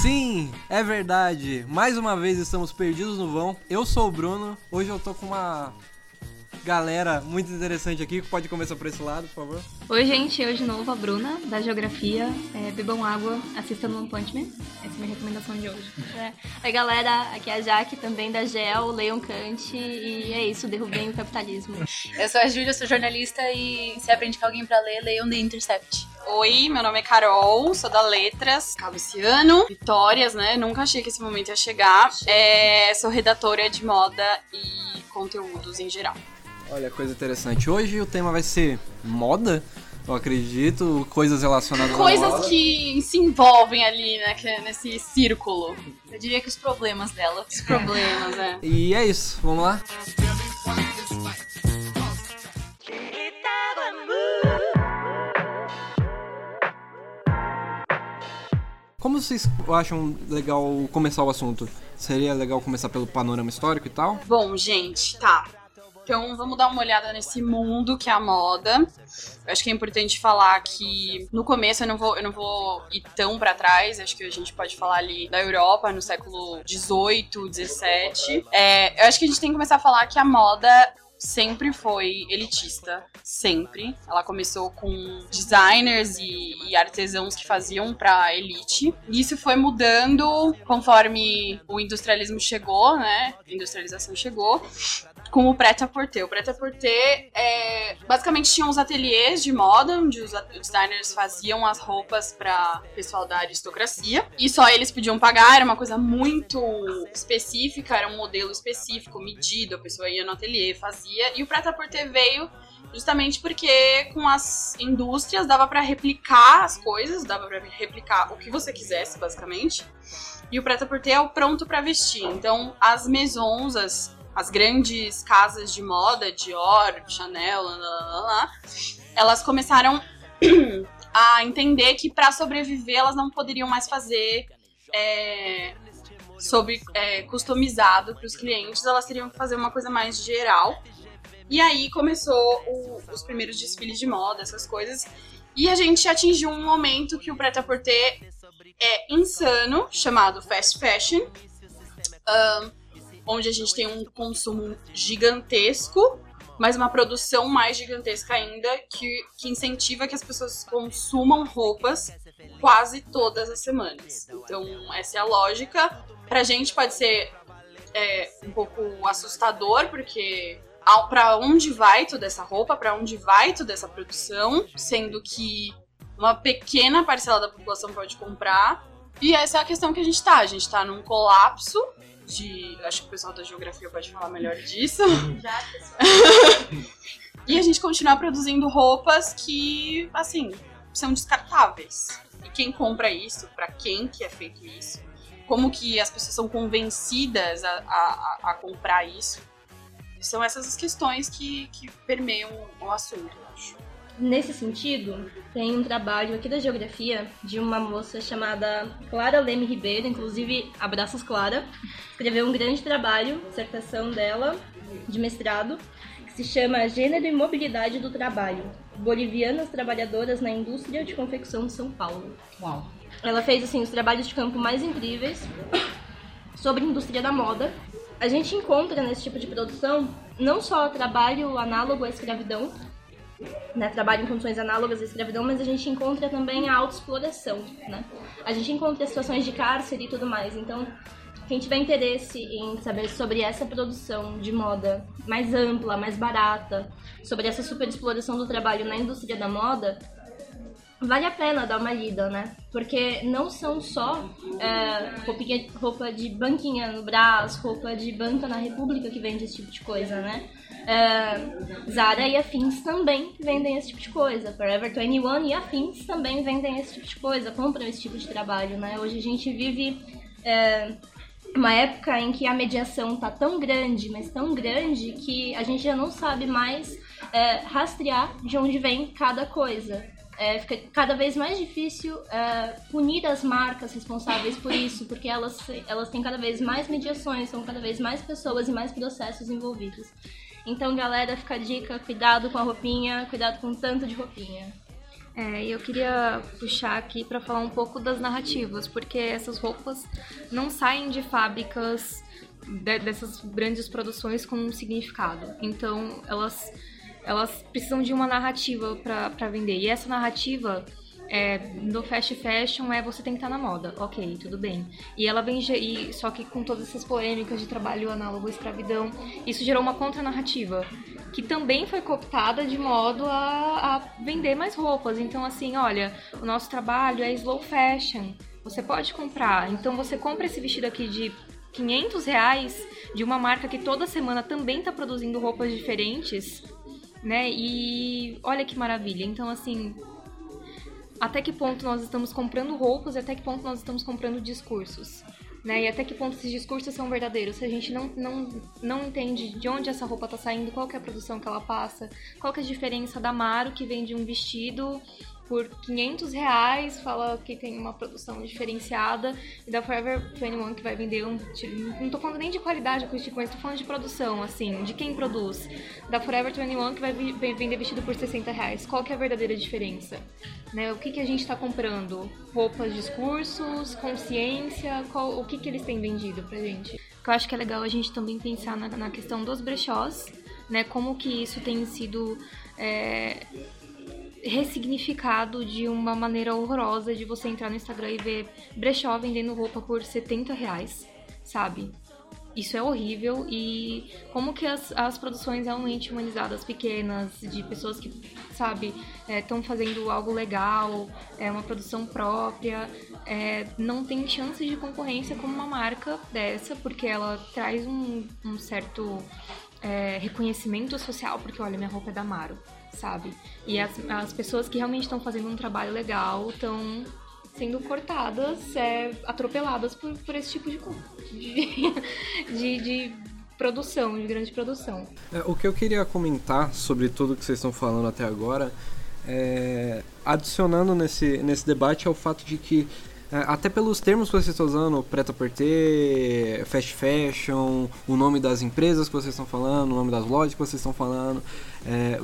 Sim, é verdade. Mais uma vez estamos perdidos no vão. Eu sou o Bruno. Hoje eu tô com uma galera muito interessante aqui. Pode começar por esse lado, por favor. Oi, gente, eu de novo, a Bruna, da Geografia. É, bebam água, assistam no One Punch Man. Essa é a minha recomendação de hoje. É. Oi, galera, aqui é a Jaque, também da GEL, leiam Kant e é isso, derrubem o capitalismo. Eu sou a Júlia, sou jornalista e se aprende com alguém pra ler, leiam The Intercept. Oi, meu nome é Carol, sou da Letras, acabo esse ano. Vitórias, né? Nunca achei que esse momento ia chegar. É, sou redatora de moda e conteúdos em geral. Olha, coisa interessante. Hoje o tema vai ser moda, eu acredito, coisas relacionadas Coisas à moda. que se envolvem ali, né? que é nesse círculo. Eu diria que os problemas dela. Os problemas, né? E é isso, vamos lá? Como vocês acham legal começar o assunto? Seria legal começar pelo panorama histórico e tal? Bom, gente, tá. Então vamos dar uma olhada nesse mundo que é a moda. Eu acho que é importante falar que no começo eu não vou, eu não vou ir tão para trás. Acho que a gente pode falar ali da Europa no século 18, 17. É, eu acho que a gente tem que começar a falar que a moda sempre foi elitista, sempre. Ela começou com designers e, e artesãos que faziam pra elite. E isso foi mudando conforme o industrialismo chegou, né? A industrialização chegou com o prêt-à-porter. O prêt-à-porter é, basicamente tinham os ateliês de moda, onde os designers faziam as roupas para pessoal da aristocracia. E só eles podiam pagar, era uma coisa muito específica, era um modelo específico, medido, a pessoa ia no ateliê, fazia. E o prêt-à-porter veio justamente porque com as indústrias dava para replicar as coisas, dava para replicar o que você quisesse, basicamente. E o prêt-à-porter é o pronto para vestir. Então, as maisons, as as grandes casas de moda, Dior, Chanel, lá, lá, lá, elas começaram a entender que para sobreviver elas não poderiam mais fazer é, sob é, customizado para os clientes, elas teriam que fazer uma coisa mais geral. E aí começou o, os primeiros desfiles de moda, essas coisas. E a gente atingiu um momento que o prêt-à-porter é insano, chamado fast fashion. Um, onde a gente tem um consumo gigantesco, mas uma produção mais gigantesca ainda, que, que incentiva que as pessoas consumam roupas quase todas as semanas. Então, essa é a lógica. Pra gente pode ser é, um pouco assustador, porque para onde vai toda essa roupa, para onde vai toda essa produção, sendo que uma pequena parcela da população pode comprar. E essa é a questão que a gente tá. A gente tá num colapso de. Acho que o pessoal da geografia pode falar melhor disso. Já, e a gente continuar produzindo roupas que, assim, são descartáveis. E quem compra isso? Para quem que é feito isso? Como que as pessoas são convencidas a, a, a comprar isso? São essas as questões que, que permeiam o assunto, eu acho. Nesse sentido, tem um trabalho aqui da geografia de uma moça chamada Clara Leme Ribeiro, inclusive abraços Clara, escreveu um grande trabalho, dissertação dela de mestrado, que se chama Gênero e Mobilidade do Trabalho: Bolivianas trabalhadoras na indústria de confecção de São Paulo. Uau. Ela fez assim os trabalhos de campo mais incríveis sobre a indústria da moda. A gente encontra nesse tipo de produção não só trabalho análogo à escravidão, né, trabalho em condições análogas à escravidão, mas a gente encontra também a autoexploração, né? A gente encontra situações de cárcere e tudo mais. Então, quem tiver interesse em saber sobre essa produção de moda mais ampla, mais barata, sobre essa superexploração do trabalho na indústria da moda, vale a pena dar uma lida, né? Porque não são só é, roupinha, roupa de banquinha no braço, roupa de banca na República que vende esse tipo de coisa, né? É, Zara e afins também vendem esse tipo de coisa. Forever 21 e afins também vendem esse tipo de coisa, compram esse tipo de trabalho, né? Hoje a gente vive é, uma época em que a mediação tá tão grande, mas tão grande, que a gente já não sabe mais é, rastrear de onde vem cada coisa. É, fica cada vez mais difícil é, punir as marcas responsáveis por isso, porque elas, elas têm cada vez mais mediações, são cada vez mais pessoas e mais processos envolvidos. Então, galera, fica a dica, cuidado com a roupinha, cuidado com o tanto de roupinha. É, eu queria puxar aqui para falar um pouco das narrativas, porque essas roupas não saem de fábricas de, dessas grandes produções com um significado. Então, elas, elas precisam de uma narrativa para vender. E essa narrativa é, no fast fashion é você tem que estar na moda, ok, tudo bem. E ela vem, e, só que com todas essas polêmicas de trabalho análogo à escravidão, isso gerou uma contranarrativa que também foi cooptada de modo a, a vender mais roupas. Então, assim, olha, o nosso trabalho é slow fashion, você pode comprar. Então, você compra esse vestido aqui de 500 reais de uma marca que toda semana também está produzindo roupas diferentes, né? E olha que maravilha. Então, assim, até que ponto nós estamos comprando roupas e até que ponto nós estamos comprando discursos. Né? E até que ponto esses discursos são verdadeiros. Se a gente não, não, não entende de onde essa roupa está saindo, qual é a produção que ela passa, qual é a diferença da Maro que vende um vestido por 500 reais, fala que tem uma produção diferenciada, e da Forever 21 que vai vender um. Não tô falando nem de qualidade acústica, mas tô falando de produção, assim, de quem produz. Da Forever 21 que vai vender vestido por 60 reais. Qual que é a verdadeira diferença? Né? O que, que a gente está comprando? Roupas, discursos, consciência? Qual, o que, que eles têm vendido pra gente? Eu acho que é legal a gente também pensar na, na questão dos brechós, né? Como que isso tem sido. É, ressignificado de uma maneira horrorosa de você entrar no Instagram e ver brechó vendendo roupa por 70 reais, sabe? Isso é horrível e como que as, as produções realmente humanizadas, pequenas, de pessoas que, sabe, estão é, fazendo algo legal, é uma produção própria, é, não tem chance de concorrência com uma marca dessa, porque ela traz um, um certo é, reconhecimento social, porque olha, minha roupa é da Maro sabe? E as, as pessoas que realmente estão fazendo um trabalho legal estão sendo cortadas, é, atropeladas por, por esse tipo de, de, de, produção, de grande produção. É, o que eu queria comentar sobre tudo que vocês estão falando até agora, é, adicionando nesse, nesse debate, é o fato de que é, até pelos termos que vocês estão usando, preta porter, fast fashion, o nome das empresas que vocês estão falando, o nome das lojas que vocês estão falando, é,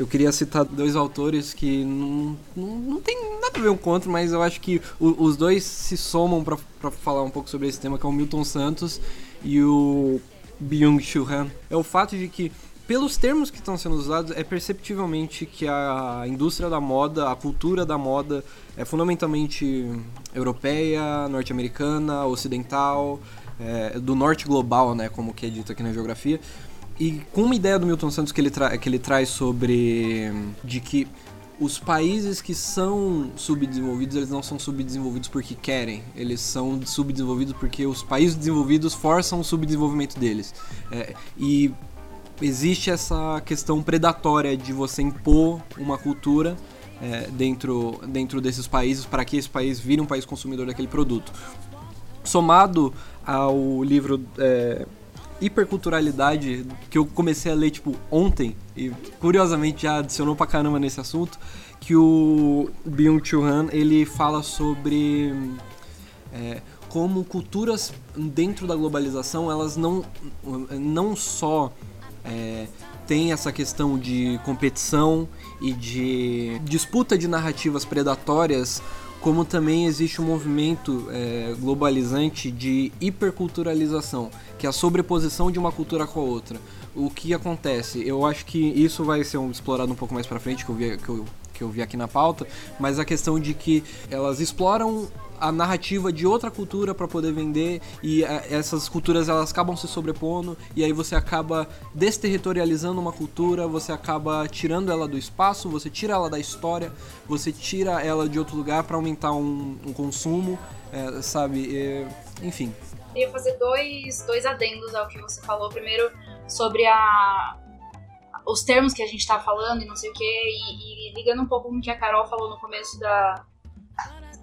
eu queria citar dois autores que não, não, não tem nada a ver um contra, mas eu acho que o, os dois se somam para falar um pouco sobre esse tema, que é o Milton Santos e o Byung-Chul Han. É o fato de que pelos termos que estão sendo usados, é perceptivelmente que a indústria da moda, a cultura da moda é fundamentalmente europeia, norte-americana, ocidental, é, do norte global, né, como que é dito aqui na geografia. E com uma ideia do Milton Santos que ele, que ele traz sobre de que os países que são subdesenvolvidos, eles não são subdesenvolvidos porque querem, eles são subdesenvolvidos porque os países desenvolvidos forçam o subdesenvolvimento deles. É, e existe essa questão predatória de você impor uma cultura é, dentro, dentro desses países para que esse país vire um país consumidor daquele produto. Somado ao livro é, hiperculturalidade que eu comecei a ler, tipo, ontem, e curiosamente já adicionou pra caramba nesse assunto, que o Byung-Chul Han, ele fala sobre é, como culturas dentro da globalização, elas não, não só é, têm essa questão de competição e de disputa de narrativas predatórias como também existe um movimento é, globalizante de hiperculturalização, que é a sobreposição de uma cultura com a outra. O que acontece? Eu acho que isso vai ser um, explorado um pouco mais para frente, que eu, vi, que, eu, que eu vi aqui na pauta, mas a questão de que elas exploram a narrativa de outra cultura para poder vender e a, é, essas culturas elas acabam se sobrepondo e aí você acaba desterritorializando uma cultura, você acaba tirando ela do espaço, você tira ela da história, você tira ela de outro lugar para aumentar um, um consumo, é, sabe? Enfim. Eu ia fazer dois, dois adendos ao que você falou. Primeiro, sobre a, os termos que a gente tá falando e não sei o que, e, ligando um pouco com o que a Carol falou no começo da,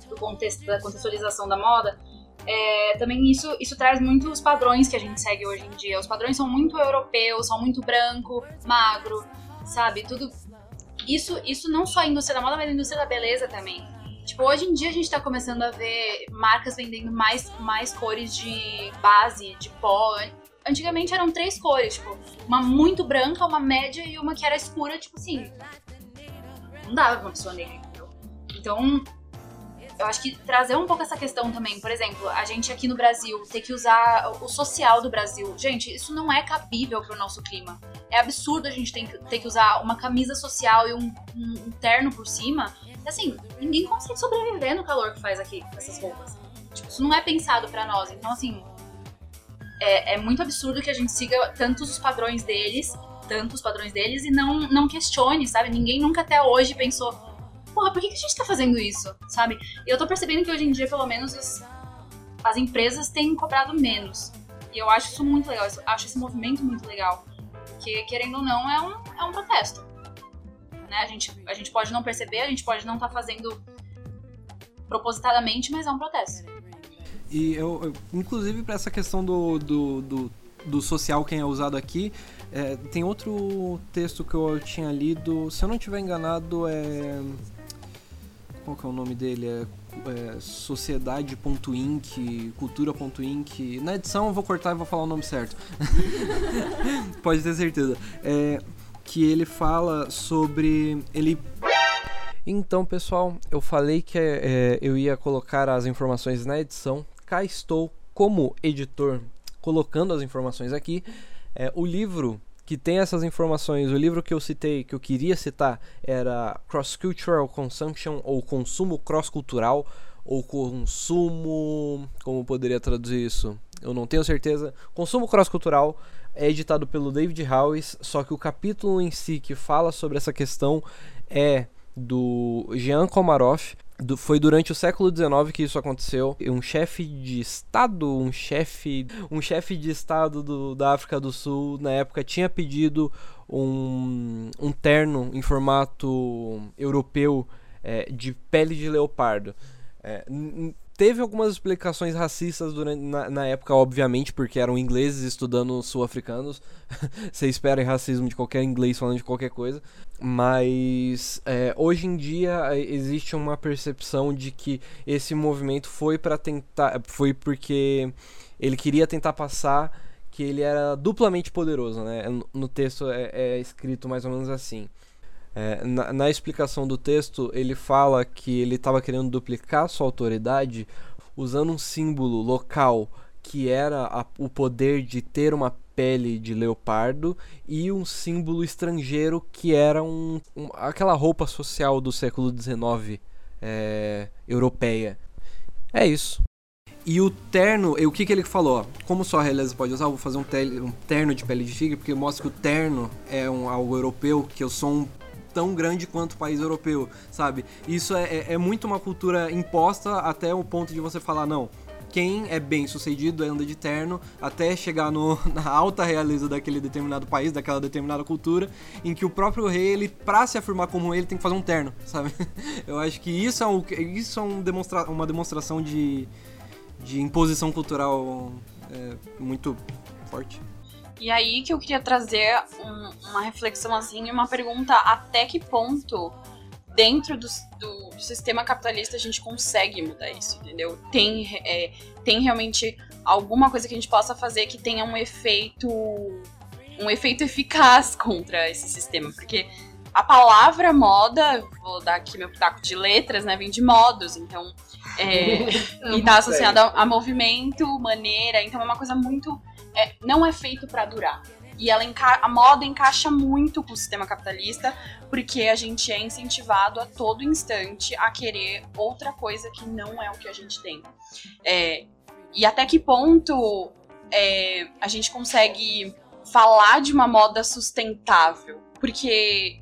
do contexto da contextualização da moda, é, também isso, isso traz muito os padrões que a gente segue hoje em dia. Os padrões são muito europeus, são muito branco, magro, sabe? Tudo. Isso, isso não só a indústria da moda, mas a indústria da beleza também. Tipo, hoje em dia a gente tá começando a ver marcas vendendo mais, mais cores de base, de pó. Antigamente eram três cores, tipo, uma muito branca, uma média e uma que era escura, tipo assim. Não dava pra uma pessoa negra, entendeu? Então, eu acho que trazer um pouco essa questão também, por exemplo, a gente aqui no Brasil ter que usar o social do Brasil. Gente, isso não é cabível pro nosso clima. É absurdo a gente ter que, usar uma camisa social e um, um, terno por cima. Assim, ninguém consegue sobreviver no calor que faz aqui essas roupas. Tipo, isso não é pensado para nós. Então, assim, é, é muito absurdo que a gente siga tantos os padrões deles, tantos padrões deles, e não, não questione, sabe? Ninguém nunca até hoje pensou, porra, por que, que a gente tá fazendo isso, sabe? E eu tô percebendo que hoje em dia, pelo menos, as, as empresas têm cobrado menos. E eu acho isso muito legal, eu acho esse movimento muito legal. Porque, querendo ou não, é um, é um protesto. Né? A, gente, a gente pode não perceber, a gente pode não estar tá fazendo propositadamente, mas é um protesto. E eu, inclusive para essa questão do, do, do, do, social quem é usado aqui, é, tem outro texto que eu tinha lido, se eu não estiver enganado, é. Qual que é o nome dele? É, é sociedade.inc, cultura.inc. Na edição eu vou cortar e vou falar o nome certo. Pode ter certeza. É, que ele fala sobre. Ele então, pessoal, eu falei que é, eu ia colocar as informações na edição, cá estou como editor colocando as informações aqui. É, o livro que tem essas informações, o livro que eu citei, que eu queria citar, era Cross Cultural Consumption, ou Consumo Cross-Cultural, ou Consumo. Como poderia traduzir isso? Eu não tenho certeza. Consumo Cross-Cultural é editado pelo David Howes, só que o capítulo em si que fala sobre essa questão é do Jean Komarov, foi durante o século XIX que isso aconteceu. Um chefe de estado, um chefe, um chefe de estado do, da África do Sul na época tinha pedido um, um terno em formato europeu é, de pele de leopardo. É, teve algumas explicações racistas durante, na, na, época, obviamente, porque eram ingleses estudando sul-africanos. Você espera racismo de qualquer inglês falando de qualquer coisa. Mas é, hoje em dia é, existe uma percepção de que esse movimento foi para tentar. Foi porque ele queria tentar passar que ele era duplamente poderoso, né? No texto é, é escrito mais ou menos assim. É, na, na, explicação do texto, ele fala que ele estava querendo duplicar sua autoridade usando um símbolo local que era a, o poder de ter uma pele de leopardo e um símbolo estrangeiro que era um, um aquela roupa social do século XIX é, europeia. É isso. E o terno, o que, que ele falou? Como só a realeza pode usar, eu vou fazer um, um terno de pele de tigre, porque mostra que o terno é um, algo europeu, que eu sou um tão grande quanto o país europeu, sabe? Isso é, é, é muito uma cultura imposta até o ponto de você falar, não, quem é bem sucedido anda de terno até chegar no, na alta realeza daquele determinado país, daquela determinada cultura, em que o próprio rei, ele, pra se afirmar como ele, tem que fazer um terno, sabe? Eu acho que isso é, um, isso é um demonstra, uma demonstração de, de imposição cultural é, muito forte. E aí que eu queria trazer um, uma reflexão assim, uma pergunta até que ponto dentro do, do, do, sistema capitalista a gente consegue mudar isso, entendeu? Tem, é, tem realmente alguma coisa que a gente possa fazer que tenha um efeito um efeito eficaz contra esse sistema, porque a palavra moda, vou dar aqui meu pitaco de letras, né, vem de modos, então é, e tá associado a, a movimento, maneira, então é uma coisa muito é, não é feito para durar. E ela a moda encaixa muito com o sistema capitalista, porque a gente é incentivado a todo instante a querer outra coisa que não é o que a gente tem. É, e até que ponto é, a gente consegue falar de uma moda sustentável? Porque,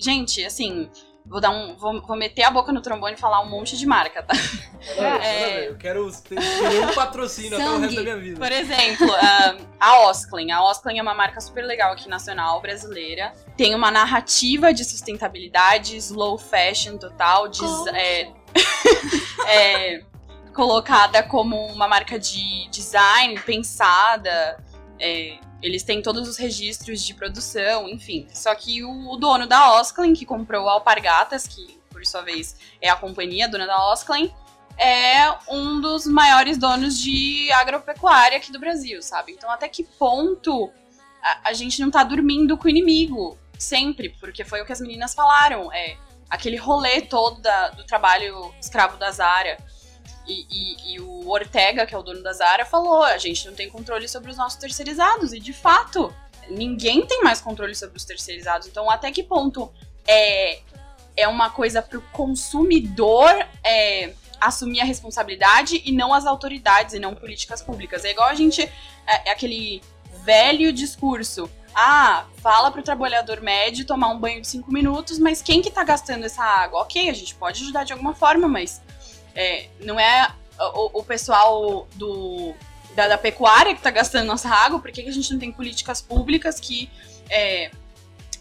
gente, assim, Vou dar um. Vou, vou, meter a boca no trombone e falar um monte de marca, tá? É, eu quero ter um patrocínio até o resto da minha vida. Por exemplo, uh, a Osklen. A Osklen é uma marca super legal aqui nacional, brasileira. Tem uma narrativa de sustentabilidade, slow fashion total, de, é, é, colocada como uma marca de design pensada. É, eles têm todos os registros de produção, enfim. Só que o, o dono da Osklen, que comprou a Alpargatas, que por sua vez é a companhia dona da Osklen, é um dos maiores donos de agropecuária aqui do Brasil, sabe? Então, até que ponto a, a gente não tá dormindo com o inimigo? Sempre, porque foi o que as meninas falaram. É aquele rolê todo da, do trabalho escravo da Zara. E, e, e, o Ortega, que é o dono da Zara, falou: a gente não tem controle sobre os nossos terceirizados. E de fato, ninguém tem mais controle sobre os terceirizados. Então, até que ponto é, é uma coisa para o consumidor é, assumir a responsabilidade e não as autoridades e não políticas públicas? É igual a gente. É, é aquele velho discurso. Ah, fala para o trabalhador médio tomar um banho de cinco minutos, mas quem que tá gastando essa água? Ok, a gente pode ajudar de alguma forma, mas é, não é o, o pessoal do, da, da, pecuária que está gastando nossa água, por que, a gente não tem políticas públicas que é,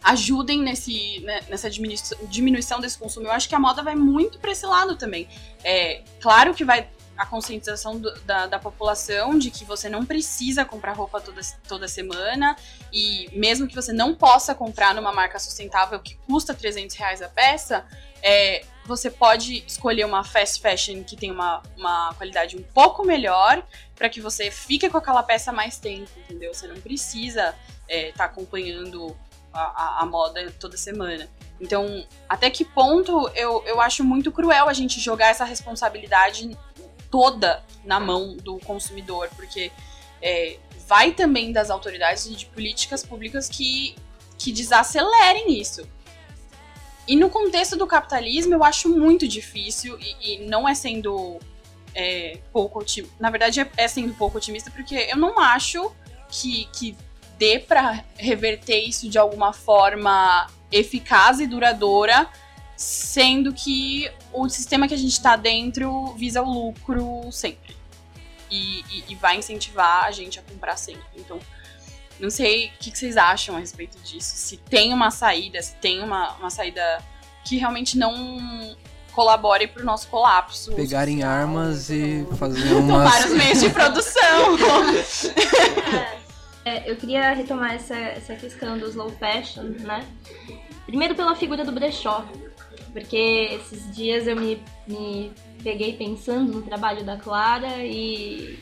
ajudem nesse, né, nessa diminuição, diminuição desse consumo? Eu acho que a moda vai muito para esse lado também. É, claro que vai a conscientização do, da, da, população de que você não precisa comprar roupa toda, toda semana e mesmo que você não possa comprar numa marca sustentável que custa 300 reais a peça, é, você pode escolher uma fast fashion que tem uma, uma qualidade um pouco melhor para que você fique com aquela peça mais tempo, entendeu? Você não precisa estar é, tá acompanhando a, a, a, moda toda semana. Então, até que ponto eu, eu acho muito cruel a gente jogar essa responsabilidade toda na mão do consumidor, porque é, vai também das autoridades e de políticas públicas que, que desacelerem isso. E no contexto do capitalismo, eu acho muito difícil, e, e não é sendo é, pouco otimista. Na verdade, é, é, sendo pouco otimista, porque eu não acho que, que dê para reverter isso de alguma forma eficaz e duradoura, sendo que o sistema que a gente está dentro visa o lucro sempre. E, e, e, vai incentivar a gente a comprar sempre. Então, não sei o que, que, vocês acham a respeito disso. Se tem uma saída, se tem uma, uma saída que realmente não colabore para o nosso colapso. Pegarem social, armas e fazer umas... Tomar os meios de produção. é, eu queria retomar essa, essa questão do slow fashion, né? Primeiro pela figura do brechó, porque esses dias eu me, me peguei pensando no trabalho da Clara e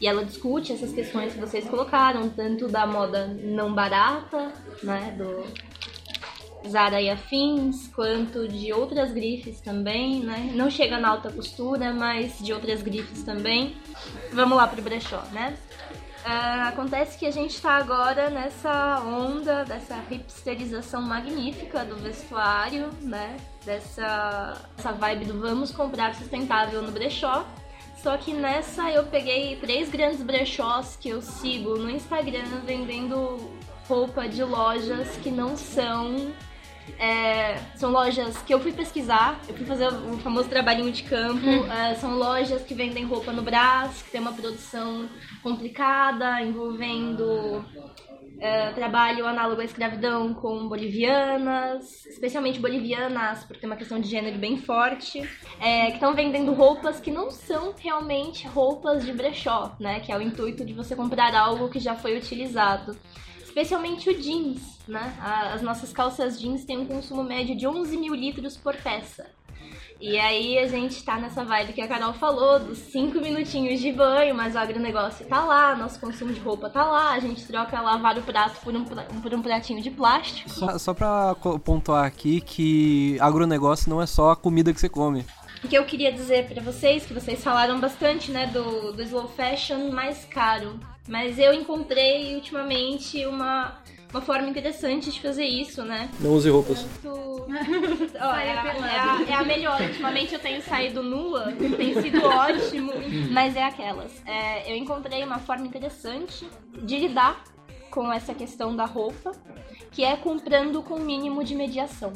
e ela discute essas questões que vocês colocaram, tanto da moda não barata, né, do Zara e afins, quanto de outras grifes também, né? Não chega na alta costura, mas de outras grifes também. Vamos lá pro brechó, né? Uh, acontece que a gente está agora nessa onda dessa hipsterização magnífica do vestuário, né? Dessa essa vibe do vamos comprar sustentável no brechó. Só que nessa eu peguei três grandes brechós que eu sigo no Instagram vendendo roupa de lojas que não são. É, são lojas que eu fui pesquisar, eu fui fazer o famoso trabalhinho de campo. Hum. É, são lojas que vendem roupa no Brás, que tem uma produção complicada, envolvendo é, trabalho análogo à escravidão com bolivianas, especialmente bolivianas, porque tem uma questão de gênero bem forte, é, que estão vendendo roupas que não são realmente roupas de brechó, né? Que é o intuito de você comprar algo que já foi utilizado. Especialmente o jeans, né? As nossas calças jeans têm um consumo médio de 11 mil litros por peça. E aí a gente tá nessa vibe que a Carol falou, dos 5 minutinhos de banho, mas o agronegócio tá lá, nosso consumo de roupa tá lá, a gente troca lavar o prato por um, por um pratinho de plástico. Só, só pra pontuar aqui que agronegócio não é só a comida que você come. O que eu queria dizer para vocês, que vocês falaram bastante, né, do, do slow fashion mais caro. Mas eu encontrei ultimamente uma uma forma interessante de fazer isso, né? Não use roupas. Tanto... oh, é, a, é, a, é, a, melhor. Ultimamente eu tenho saído nua, tem sido ótimo, mas é aquelas. É, eu encontrei uma forma interessante de lidar com essa questão da roupa, que é comprando com o mínimo de mediação.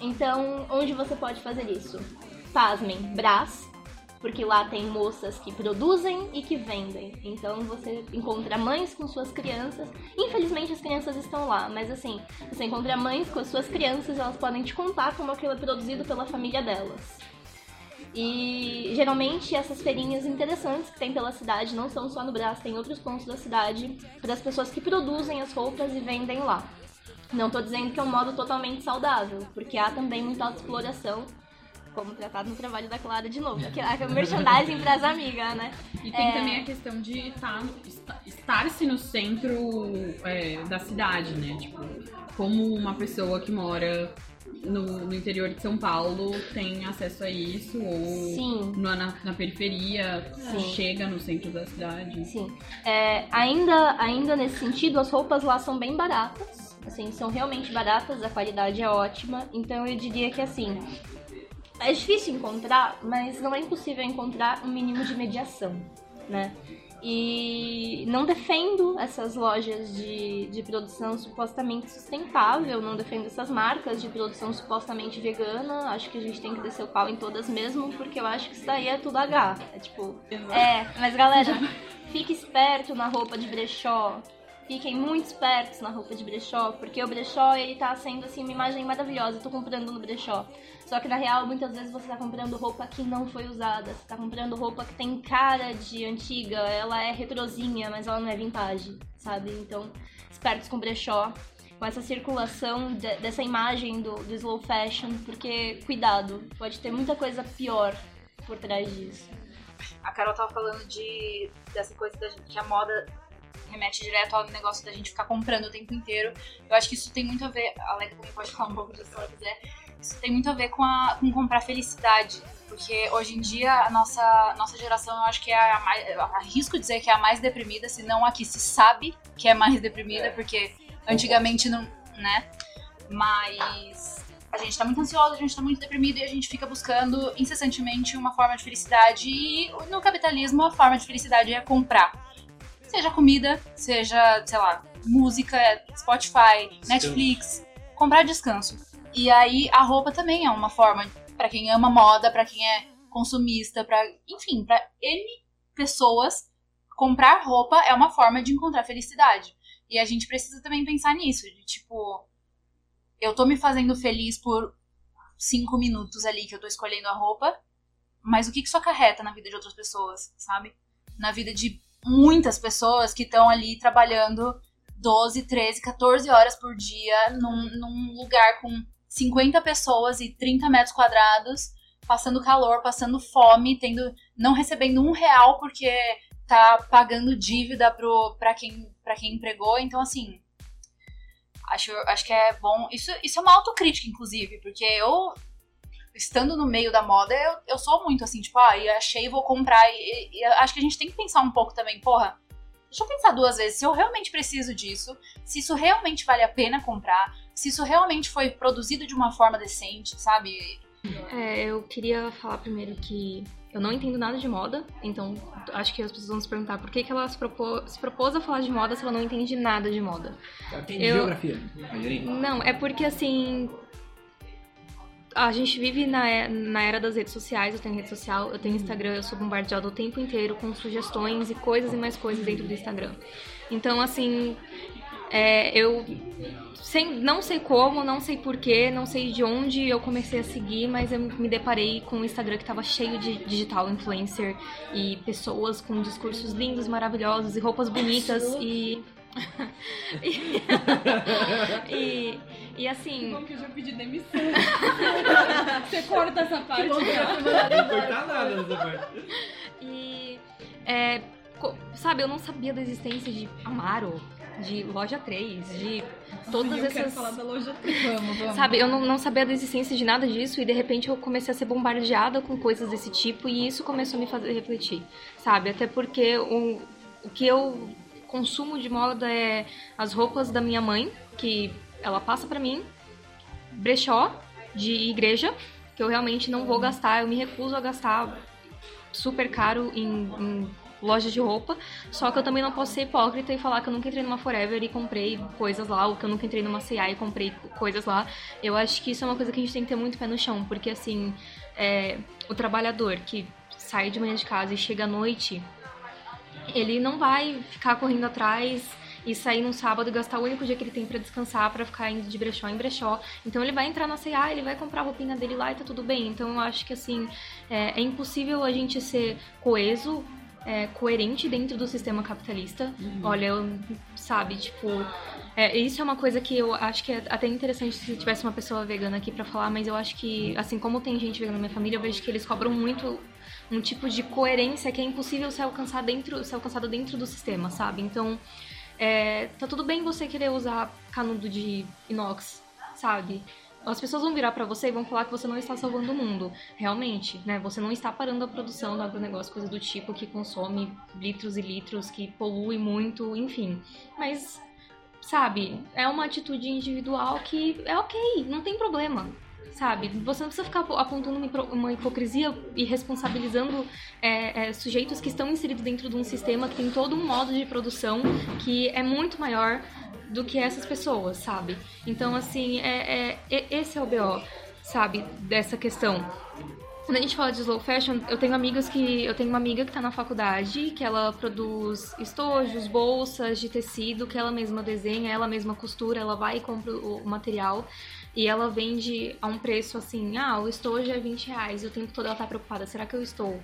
Então, onde você pode fazer isso? Pasmem, Brás, porque lá tem moças que produzem e que vendem. Então você encontra mães com suas crianças. Infelizmente as crianças estão lá, mas assim, você encontra mães com as suas crianças, elas podem te contar como aquilo é produzido pela família delas. E geralmente essas feirinhas interessantes que tem pela cidade não são só no Brás, tem outros pontos da cidade para as pessoas que produzem as roupas e vendem lá. Não estou dizendo que é um modo totalmente saudável, porque há também muita autoexploração como tratado no trabalho da Clara de novo. Que é merchandising pras amigas, né? E tem É. também a questão de tá, esta- estar-se no centro é, da cidade, né? Tipo, como uma pessoa que mora no, no interior de São Paulo tem acesso a isso, ou Sim. na, na, na periferia, Sim. chega no centro da cidade. Sim. É, ainda, ainda nesse sentido, as roupas lá são bem baratas. Assim, são realmente baratas, a qualidade é ótima. Então eu diria que assim. É difícil encontrar, mas não é impossível encontrar um mínimo de mediação, né? E não defendo essas lojas de, de produção supostamente sustentável, não defendo essas marcas de produção supostamente vegana. Acho que a gente tem que descer o pau em todas mesmo, porque eu acho que isso daí é tudo H. É tipo. É, mas galera, fique esperto na roupa de brechó. Fiquem muito espertos na roupa de brechó, porque o brechó ele tá sendo assim uma imagem maravilhosa. Eu tô comprando no brechó. Só que na real, muitas vezes você tá comprando roupa que não foi usada. Você tá comprando roupa que tem cara de antiga, ela é retrozinha, mas ela não é vintage, sabe? Então, espertos com brechó, com essa circulação de- dessa imagem do, do slow fashion, porque cuidado, pode ter muita coisa pior por trás disso. A Carol tava falando de dessa coisa da que a moda remete direto ao negócio da gente ficar comprando o tempo inteiro. Eu acho que isso tem muito a ver, a Alexa também pode falar um pouco disso se ela quiser. Isso tem muito a ver com, a, com comprar felicidade. Porque hoje em dia a nossa, nossa geração, eu acho que é a mais. Arrisco dizer que é a mais deprimida, se não a que se sabe que é mais deprimida, porque antigamente não. né? Mas a gente tá muito ansioso, a gente tá muito deprimido e a gente fica buscando incessantemente uma forma de felicidade. E no capitalismo, a forma de felicidade é comprar. Seja comida, seja, sei lá, música, Spotify, Netflix, comprar descanso. E aí a roupa também é uma forma pra quem ama moda, pra quem é consumista, para enfim, pra N pessoas, comprar roupa é uma forma de encontrar felicidade. E a gente precisa também pensar nisso, de tipo, eu tô me fazendo feliz por cinco minutos ali que eu tô escolhendo a roupa, mas o que que isso acarreta na vida de outras pessoas, sabe? Na vida de muitas pessoas que estão ali trabalhando 12, 13, 14 horas por dia num, num lugar com 50 pessoas e 30 metros quadrados, passando calor, passando fome, tendo, não recebendo um real porque tá pagando dívida pro, pra, quem, pra quem empregou. Então, assim, acho, acho que é bom. Isso, isso é uma autocrítica, inclusive, porque eu, estando no meio da moda, eu, eu sou muito assim, tipo, ah, achei, vou comprar. E, e acho que a gente tem que pensar um pouco também, porra. Deixa eu pensar duas vezes se eu realmente preciso disso, se isso realmente vale a pena comprar, se isso realmente foi produzido de uma forma decente, sabe? É, eu queria falar primeiro que eu não entendo nada de moda, então acho que as pessoas vão se perguntar por que, que ela se, propô- se propôs a falar de moda se ela não entende nada de moda. Tem Eu- geografia. Rogerinho. Não, é porque assim. A gente vive na, e- na era das redes sociais, eu tenho rede social, eu tenho Instagram, eu sou bombardeada o tempo inteiro com sugestões e coisas e mais coisas dentro do Instagram. Então, assim, é, eu sem, não sei como, não sei porquê, não sei de onde eu comecei a seguir, mas eu me deparei com um Instagram que tava cheio de digital influencer e pessoas com discursos lindos, maravilhosos e roupas bonitas e. e, e, e assim. Como que eu já pedi demissão? Você corta essa parte. Não vou cortar nada nessa parte. E. é, sabe, eu não sabia da existência de Amaro, de Loja 3, de todas eu quero essas. falar da loja Vamos, vamos. Sabe, eu não, não sabia da existência de nada disso e de repente eu comecei a ser bombardeada com coisas desse tipo e isso começou a me fazer refletir, sabe? Até porque o, o que eu consumo de moda é as roupas da minha mãe, que ela passa pra mim, brechó de igreja, que eu realmente não vou gastar, eu me recuso a gastar super caro em, em lojas de roupa, só que eu também não posso ser hipócrita e falar que eu nunca entrei numa Forever e comprei coisas lá, ou que eu nunca entrei numa C&A e comprei coisas lá. Eu acho que isso é uma coisa que a gente tem que ter muito pé no chão, porque assim, é, o trabalhador que sai de manhã de casa e chega à noite, ele não vai ficar correndo atrás e sair num sábado e gastar o único dia que ele tem pra descansar pra ficar indo de brechó em brechó. Então ele vai entrar na C&A, ele vai comprar a roupinha dele lá e tá tudo bem. Então eu acho que assim, é, é impossível a gente ser coeso é, coerente dentro do sistema capitalista. Olha, eu, sabe, tipo, é, isso é uma coisa que eu acho que é até interessante se tivesse uma pessoa vegana aqui pra falar, mas eu acho que, assim como tem gente vegana na minha família, eu vejo que eles cobram muito um tipo de coerência que é impossível ser alcançar dentro, ser alcançado dentro do sistema, sabe? Então, é, tá tudo bem você querer usar canudo de inox, sabe? As pessoas vão virar pra você e vão falar que você não está salvando o mundo. Realmente, né? Você não está parando a produção do agronegócio, coisa do tipo, que consome litros e litros, que polui muito, enfim. Mas, sabe, é uma atitude individual que é ok, não tem problema. Sabe? Você não precisa ficar apontando uma hipocrisia e responsabilizando é, é, sujeitos que estão inseridos dentro de um sistema que tem todo um modo de produção que é muito maior do que essas pessoas, sabe? Então, assim, é, é- esse é o BO, sabe? Dessa questão. Quando a gente fala de slow fashion, eu tenho amigas que. Eu tenho uma amiga que tá na faculdade, que ela produz estojos, bolsas de tecido, que ela mesma desenha, ela mesma costura, ela vai e compra o material e ela vende a um preço assim, ah, o estojo é 20 reais, e o tempo todo ela tá preocupada, será que eu estou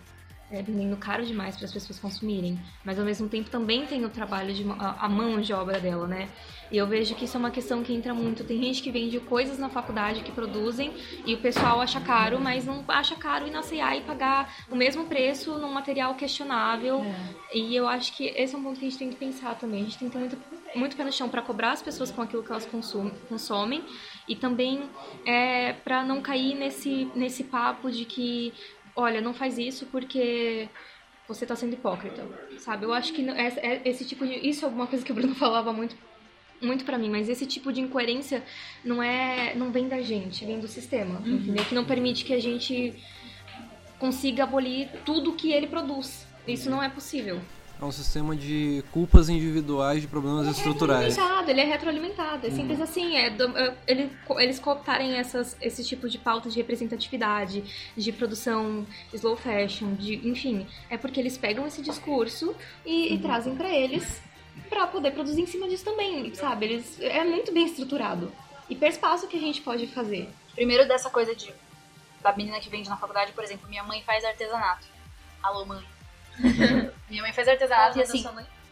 é, vendendo caro demais para as pessoas consumirem? Mas ao mesmo tempo também tem o trabalho de a, a mão de obra dela, né? E eu vejo que isso é uma questão que entra muito. Tem gente que vende coisas na faculdade que produzem e o pessoal acha caro, mas não acha caro ir na C&A e pagar o mesmo preço num material questionável. E eu acho que esse é um ponto que a gente tem que pensar também. A gente tem que ter muito, muito pé no chão para cobrar as pessoas com aquilo que elas consum, consomem e também é, para não cair nesse, nesse papo de que, olha, não faz isso porque você tá sendo hipócrita, sabe? Eu acho que é- esse tipo de... Isso é alguma coisa que o Bruno falava muito muito pra mim, mas esse tipo de incoerência não é não vem da gente, vem do sistema, entendeu? Que não permite que a gente consiga abolir tudo que ele produz. Isso não é possível. É um sistema de culpas individuais de problemas estruturais. Retroalimentado, ele é retroalimentado. É simples assim. É, do- é, ele, eles cooptarem essas, esse tipo de pauta de representatividade, de produção slow fashion, de, enfim. É porque eles pegam esse discurso e, e trazem pra eles pra poder produzir em cima disso também, sabe? Eles, é muito bem estruturado. E perspaço que a gente pode fazer. Primeiro dessa coisa de da menina que vende na faculdade, por exemplo, minha mãe faz artesanato. Alô, mãe. minha mãe faz artesanato e assim,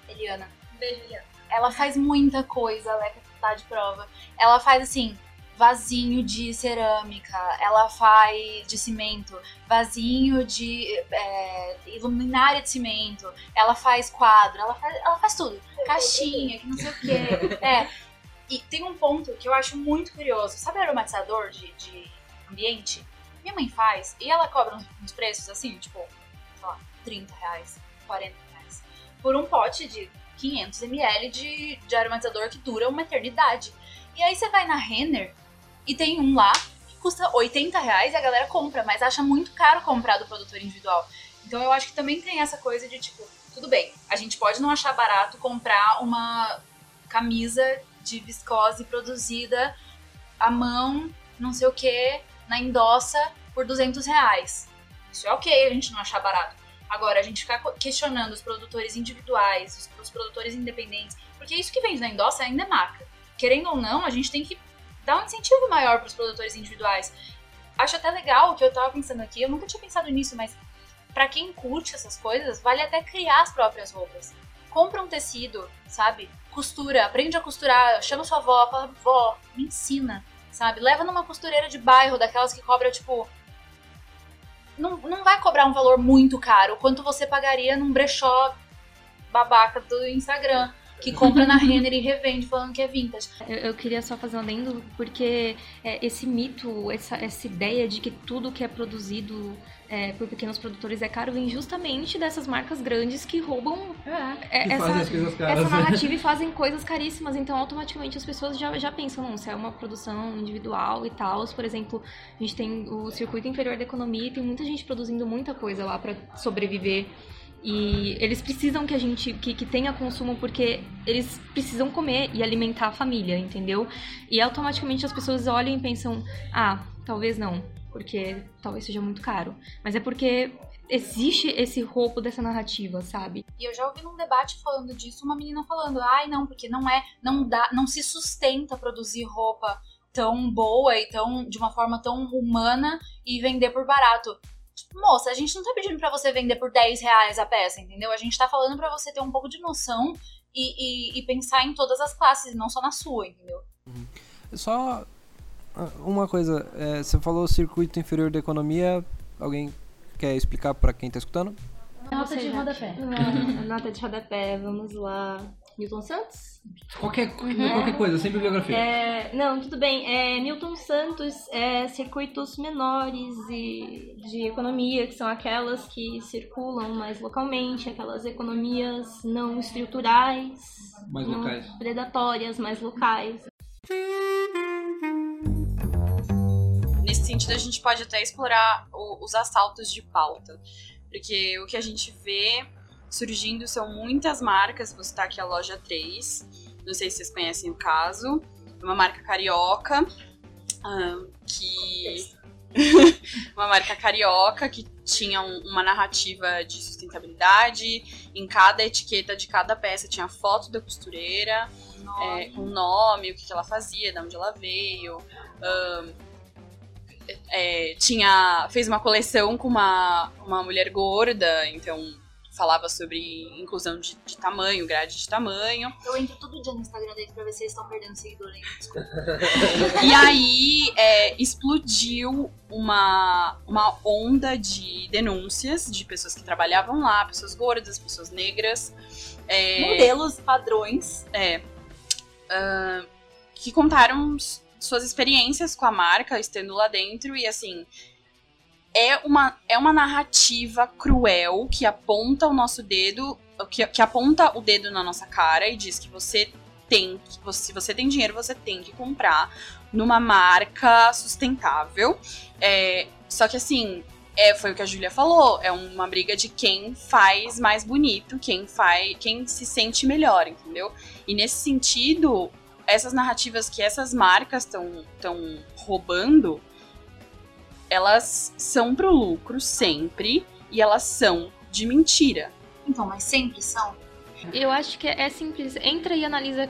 Eliana. Beijo, Eliana. Ela faz muita coisa, ela é tá de prova. Ela faz assim, vasinho de cerâmica, ela faz de cimento, vasinho de é, luminária de cimento, ela faz quadro, ela faz, ela faz tudo. Caixinha, que não sei o quê. É. E tem um ponto que eu acho muito curioso. Sabe aromatizador de, de ambiente? Minha mãe faz e ela cobra uns, uns preços assim, tipo, 30 reais, 40 reais. Por um pote de 500 ml de, de aromatizador que dura uma eternidade. E aí você vai na Renner e tem um lá que custa 80 reais e a galera compra, mas acha muito caro comprar do produtor individual. Então eu acho que também tem essa coisa de tipo, tudo bem, a gente pode não achar barato comprar uma camisa de viscose produzida à mão, não sei o que, na endossa por 200 reais. Isso é ok a gente não achar barato. Agora, a gente ficar questionando os produtores individuais, os, os produtores independentes, porque isso que vende na endossa ainda é marca. Querendo ou não, a gente tem que dar um incentivo maior para os produtores individuais. Acho até legal o que eu tava pensando aqui, eu nunca tinha pensado nisso, mas para quem curte essas coisas, vale até criar as próprias roupas. Compra um tecido, sabe? Costura, aprende a costurar, chama sua avó, fala, vó, me ensina, sabe? Leva numa costureira de bairro, daquelas que cobra, tipo, não, não vai cobrar um valor muito caro, quanto você pagaria num brechó babaca do Instagram, que compra na Renner e revende falando que é vintage. Eu, eu queria só fazer um adendo, porque é, esse mito, essa, essa ideia de que tudo que é produzido é, por pequenos produtores é caro, vem justamente dessas marcas grandes que roubam é, Que essa, essa narrativa e fazem coisas caríssimas. Então, automaticamente, as pessoas já, já pensam, não, se é uma produção individual e tal. Por exemplo, a gente tem o circuito inferior da economia e tem muita gente produzindo muita coisa lá para sobreviver. E eles precisam que a gente que, que tenha consumo porque eles precisam comer e alimentar a família, entendeu? E automaticamente as pessoas olham e pensam: "Ah, talvez não, porque talvez seja muito caro". Mas é porque existe esse roubo dessa narrativa, sabe? E eu já ouvi num debate falando disso, uma menina falando, ai não, porque não é, não dá, não se sustenta produzir roupa tão boa e tão de uma forma tão humana e vender por barato. Tipo, moça, a gente não tá pedindo pra você vender por 10 reais a peça, entendeu? A gente tá falando pra você ter um pouco de noção e, e, e pensar em todas as classes, não só na sua, entendeu? Só ah, uma coisa, é, você falou circuito inferior da economia, alguém quer explicar pra quem tá escutando? Nota de rodapé. Nota de rodapé, vamos lá. Milton Santos? Qualquer, qualquer coisa, sempre biografia. É, não, tudo bem. É, Milton Santos é circuitos menores e de economia, que são aquelas que circulam mais localmente, aquelas economias não estruturais, Mais não locais. predatórias, mais locais. Sentido, a gente pode até explorar o- os assaltos de pauta. Porque o que a gente vê surgindo são muitas marcas. Vou citar aqui a loja 3. Não sei se vocês conhecem o caso. É uma marca carioca. ah, que. uma marca carioca que tinha um- uma narrativa de sustentabilidade. Em cada etiqueta de cada peça tinha foto da costureira, é, com o nome, o que, que ela fazia, de onde ela veio. ahn, é, tinha fez uma coleção com uma, uma mulher gorda, então falava sobre inclusão de, de tamanho, grade de tamanho. Eu entro todo dia no Instagram deles pra ver se eles estão perdendo seguidor ainda. Desculpa. E aí é, explodiu uma, uma onda de denúncias de pessoas que trabalhavam lá, pessoas gordas, pessoas negras. é, Modelos, padrões. é, ah, que contaram suas experiências com a marca, estando lá dentro, e assim. É uma, é uma narrativa cruel que aponta o nosso dedo, que, que aponta o dedo na nossa cara e diz que você tem, que você- se você tem dinheiro, você tem que comprar numa marca sustentável. É, só que assim, é, foi o que a Júlia falou, é uma briga de quem faz mais bonito, quem faz, quem se sente melhor, entendeu? E nesse sentido, essas narrativas que essas marcas estão roubando, elas são pro lucro sempre e elas são de mentira. Então, mas sempre são. Eu acho que é simples. Entra e analisa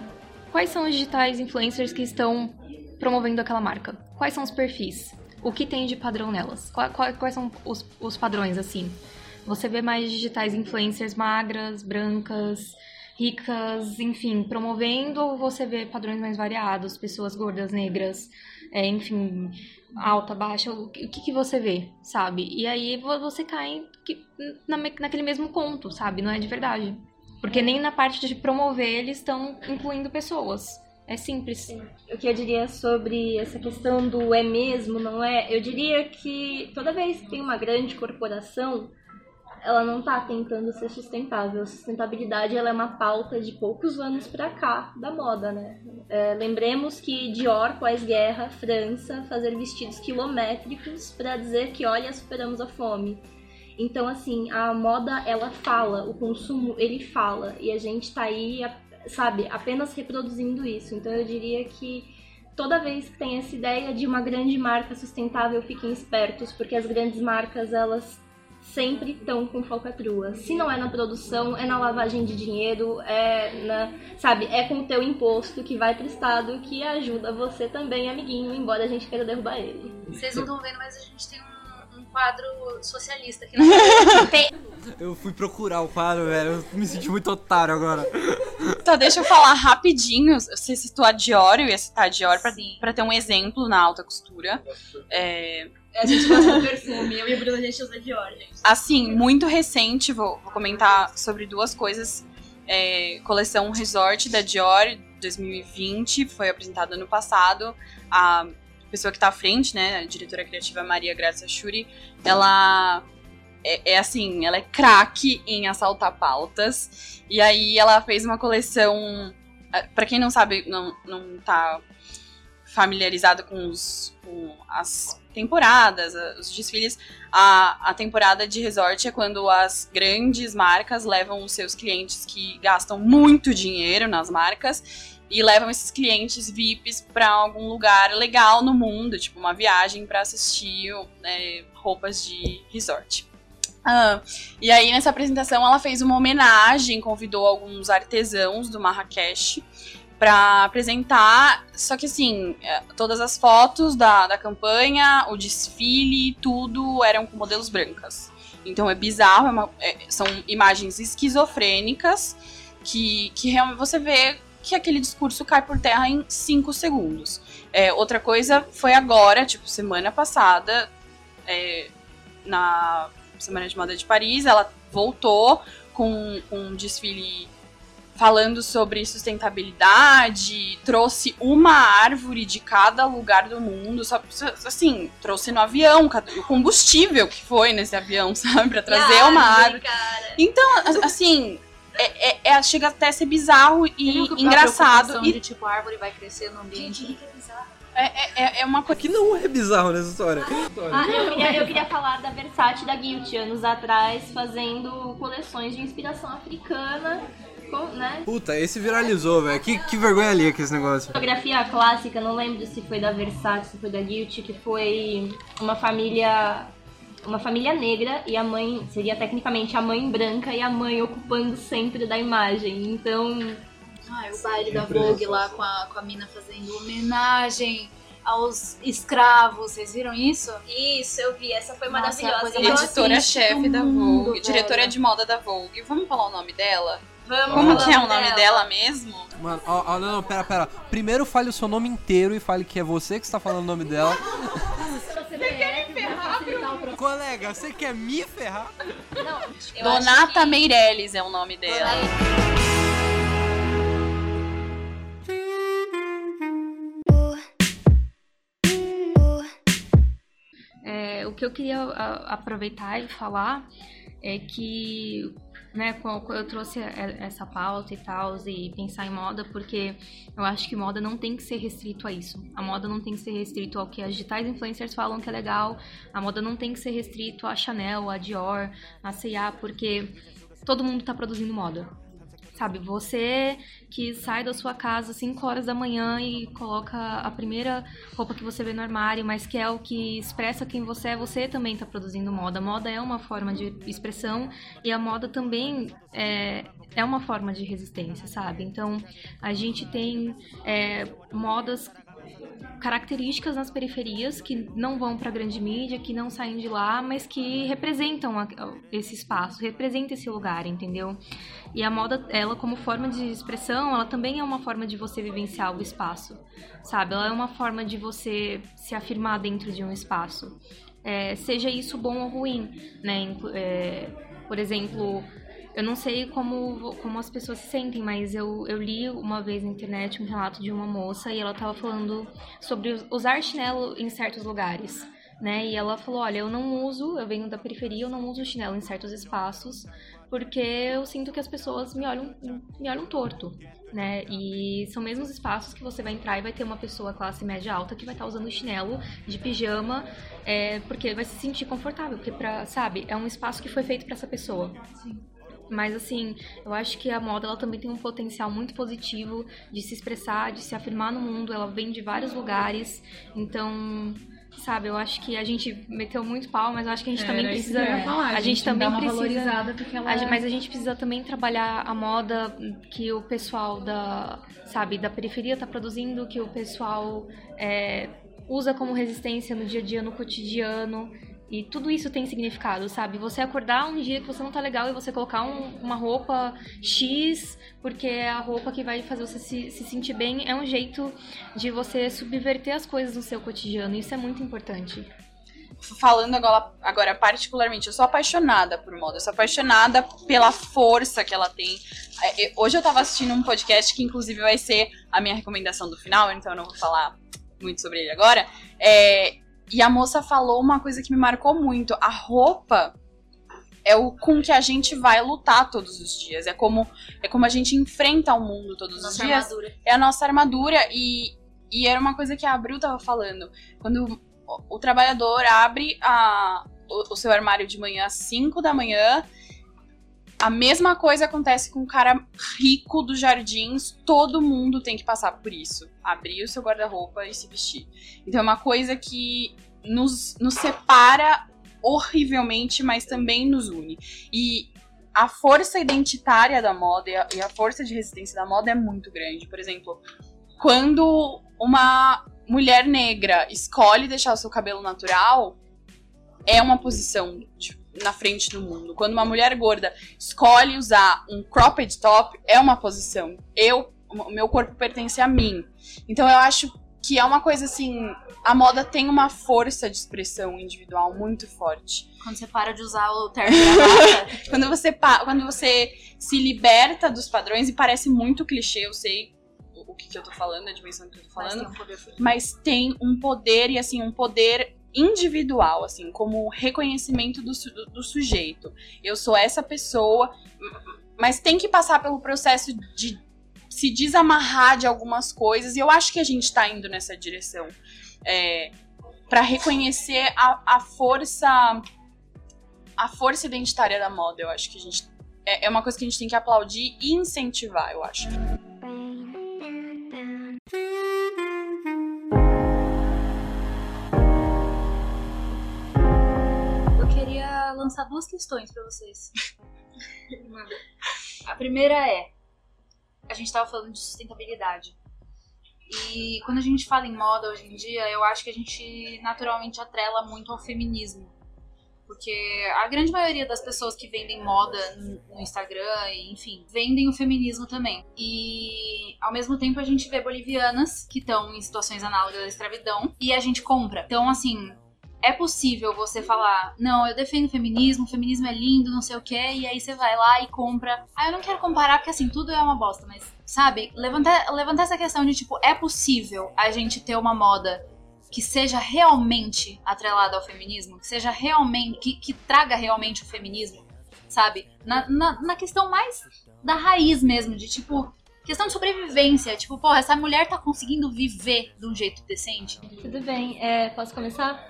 quais são os digitais influencers que estão promovendo aquela marca. Quais são os perfis? O que tem de padrão nelas? Qua- qua- Quais, são os, os padrões, assim? Você vê mais digitais influencers magras, brancas, ricas, enfim, promovendo ou você vê padrões mais variados? Pessoas gordas, negras, é, enfim, alta, baixa, o que, que você vê, sabe? E aí vo- você cai na, naquele mesmo conto, sabe? Não é de verdade. Porque nem na parte de promover eles estão incluindo pessoas. É simples. O que eu diria sobre essa questão do é mesmo, não é? Eu diria que toda vez que tem uma grande corporação, ela não está tentando ser sustentável. A sustentabilidade ela é uma pauta de poucos anos para cá da moda, né? É, lembremos que Dior, pós-guerra, França, fazer vestidos quilométricos para dizer que, olha, superamos a fome. Então, assim, a moda, ela fala, o consumo, ele fala. E a gente tá aí, sabe, apenas reproduzindo isso. Então, eu diria que toda vez que tem essa ideia de uma grande marca sustentável, fiquem espertos, porque as grandes marcas, elas sempre estão com falcatrua. Se não é na produção, é na lavagem de dinheiro, é na, sabe, é com o teu imposto que vai pro estado que ajuda você também, amiguinho, embora a gente queira derrubar ele. Vocês não estão vendo, mas a gente tem um, quadro socialista aqui na Tem- Eu fui procurar o quadro, velho. Eu me senti muito otário agora. Então, deixa eu falar rapidinho. Você citou a Dior, eu ia citar a Dior pra, pra ter um exemplo na alta costura. É, A gente gosta de perfume. Eu e a Bruna, a gente usa Dior, gente. assim, muito recente, vou, vou comentar sobre duas coisas. É, coleção Resort da Dior 2020 foi apresentada ano passado. A pessoa que tá à frente, né, a diretora criativa Maria Graça Shuri, ela é, é assim, ela é craque em assaltar pautas. E aí ela fez uma coleção, eh, Pra quem não sabe, não, não tá familiarizado com, os, com as temporadas, a- os desfiles, a, a temporada de resort é quando as grandes marcas levam os seus clientes que gastam muito dinheiro nas marcas e levam esses clientes VIPs pra algum lugar legal no mundo, tipo uma viagem pra assistir né, roupas de resort. Ah, e aí, nessa apresentação, ela fez uma homenagem, convidou alguns artesãos do Marrakech pra apresentar. Só que assim, é, todas as fotos da, da campanha, o desfile, tudo eram com modelos brancas. Então é bizarro, é uma- é- são imagens esquizofrênicas que, que realmente você vê que aquele discurso cai por terra em cinco segundos. É, outra coisa foi agora, tipo, semana passada, é, na Semana de Moda de Paris, ela voltou com um desfile falando sobre sustentabilidade, trouxe uma árvore de cada lugar do mundo, só, assim, trouxe no avião, o combustível que foi nesse avião, sabe, pra trazer uma árvore. Então, a- assim, é, é- é- chega até a ser bizarro e engraçado. E de tipo, a árvore vai crescer no ambiente. é, é- é- é uma coisa Que não é bizarro nessa história. Ah, eu queria, eu queria falar da Versace e da Guilty, anos atrás, fazendo coleções de inspiração africana, com, né? Puta, esse viralizou, velho. Que, que vergonha ali que esse negócio. Fotografia clássica, não lembro se foi da Versace, se foi da Guilty, que foi uma família uma família negra e a mãe seria tecnicamente a mãe branca e a mãe ocupando o centro da imagem. Então, Ah, é o baile da Vogue lá com a, com a mina fazendo homenagem aos escravos. Vocês viram isso? isso, eu vi, essa foi Nossa, maravilhosa. é a mais assisto editora-chefe da mundo, Vogue, diretora velho. de moda da Vogue. Vamos falar o nome dela? Vamos Como que é o nome dela. dela mesmo? Mano, ó, ó, não, não, pera, pera. Primeiro fale o seu nome inteiro e fale que é você que está falando o nome dela. Colega, você quer me ferrar? Eu Donata acho que- Meirelles é o nome dela. É, o que eu queria a- aproveitar e falar é que né, eu trouxe essa pauta e tal, e pensar em moda, porque eu acho que moda não tem que ser restrito a isso. A moda não tem que ser restrito ao que as digitais influencers falam que é legal. A moda não tem que ser restrito a Chanel, a Dior, a C&A, porque todo mundo tá produzindo moda. Sabe, você que sai da sua casa às 5 horas da manhã e coloca a primeira roupa que você vê no armário, mas que é o que expressa quem você é, você também está produzindo moda. Moda é uma forma de expressão e a moda também é, é uma forma de resistência, sabe? Então, a gente tem é, modas características nas periferias que não vão para a grande mídia, que não saem de lá, mas que representam esse espaço, representam esse lugar, entendeu? E a moda, ela como forma de expressão, ela também é uma forma de você vivenciar o espaço, sabe? Ela é uma forma de você se afirmar dentro de um espaço. É, seja isso bom ou ruim, né? É, por exemplo, eu não sei como, como as pessoas se sentem, mas eu, eu li uma vez na internet um relato de uma moça e ela tava falando sobre us- usar chinelo em certos lugares. Né? E ela falou, olha, eu não uso, eu venho da periferia, eu não uso chinelo em certos espaços, porque eu sinto que as pessoas me olham, me olham torto, né? E são mesmos espaços que você vai entrar e vai ter uma pessoa classe média alta que vai estar usando chinelo de pijama, é, porque vai se sentir confortável, porque pra, sabe, é um espaço que foi feito para essa pessoa. Mas assim, eu acho que a moda ela também tem um potencial muito positivo de se expressar, de se afirmar no mundo. Ela vem de vários lugares. Então, sabe, eu acho que a gente meteu muito pau, mas eu acho que a gente também Era isso precisa. ia falar, a gente também dá uma precisa- ela A gen- mas a gente precisa também trabalhar a moda que o pessoal da, sabe, da periferia tá produzindo, que o pessoal é, usa como resistência no dia a dia, no cotidiano. E tudo isso tem significado, sabe? Você acordar um dia que você não tá legal e você colocar um- uma roupa X, porque é a roupa que vai fazer você se, se sentir bem, é um jeito de você subverter as coisas no seu cotidiano. Isso é muito importante. falando agora, agora particularmente, eu sou apaixonada por moda, eu sou apaixonada pela força que ela tem. É, é, Hoje eu tava assistindo um podcast que inclusive vai ser a minha recomendação do final, então eu não vou falar muito sobre ele agora. É, e a moça falou uma coisa que me marcou muito. A roupa é o com que a gente vai lutar todos os dias. É como, é como a gente enfrenta o mundo todos os Nossa dias armadura. é a nossa armadura e, e era uma coisa que a Abril tava falando. Quando o, o trabalhador abre a, o, o seu armário de manhã às 5 da manhã, a mesma coisa acontece com o cara rico dos jardins, todo mundo tem que passar por isso. Abrir o seu guarda-roupa e se vestir. Então é uma coisa que nos, nos separa horrivelmente, mas também nos une. E a força identitária da moda e a, e a força de resistência da moda é muito grande. Por exemplo, quando uma mulher negra escolhe deixar o seu cabelo natural, é uma posição de- na frente do mundo. Quando uma mulher gorda escolhe usar um cropped top, é uma posição. Eu, o meu corpo pertence a mim. Então eu acho que é uma coisa assim, a moda tem uma força de expressão individual muito forte. Quando você para de usar o terno Quando você, quando você se liberta dos padrões, e parece muito clichê, eu sei o, que, que eu tô falando, a dimensão que eu tô mas falando, tem um poder mas tem um poder, e assim, um poder individual, assim, como reconhecimento do, do, sujeito. Eu sou essa pessoa, mas tem que passar pelo processo de se desamarrar de algumas coisas, e eu acho que a gente tá indo nessa direção. É, para reconhecer a, a força a força identitária da moda, eu acho que a gente é, é uma coisa que a gente tem que aplaudir e incentivar, eu acho. Lançar duas questões pra vocês. A primeira é: a gente tava falando de sustentabilidade. E quando a gente fala em moda hoje em dia, eu acho que a gente naturalmente atrela muito ao feminismo. Porque a grande maioria das pessoas que vendem moda no Instagram, enfim, vendem o feminismo também. E ao mesmo tempo a gente vê bolivianas que estão em situações análogas à escravidão e a gente compra. Então, assim, é possível você falar, não, eu defendo o feminismo, o feminismo é lindo, não sei o quê, e aí você vai lá e compra. Ah, eu não quero comparar porque assim, tudo é uma bosta, mas, sabe, levantar, levantar essa questão de tipo, é possível a gente ter uma moda que seja realmente atrelada ao feminismo, que seja realmente, que, que traga realmente o feminismo, sabe? Na, na, na questão mais da raiz mesmo, de tipo, questão de sobrevivência, tipo, porra, essa mulher tá conseguindo viver de um jeito decente. Tudo bem, é, posso começar?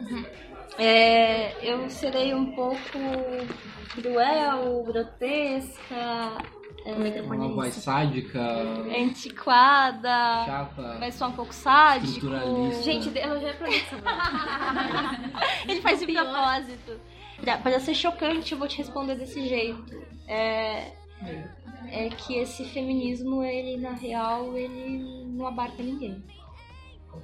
É, eu serei um pouco cruel, grotesca, Uma voz sádica, antiquada, chata, vai soar um pouco sádico. Gente, ela já é produção. Ele faz de propósito. Pra, pra ser chocante, eu vou te responder desse jeito. É, é que esse feminismo, ele, na real, ele não abarca ninguém.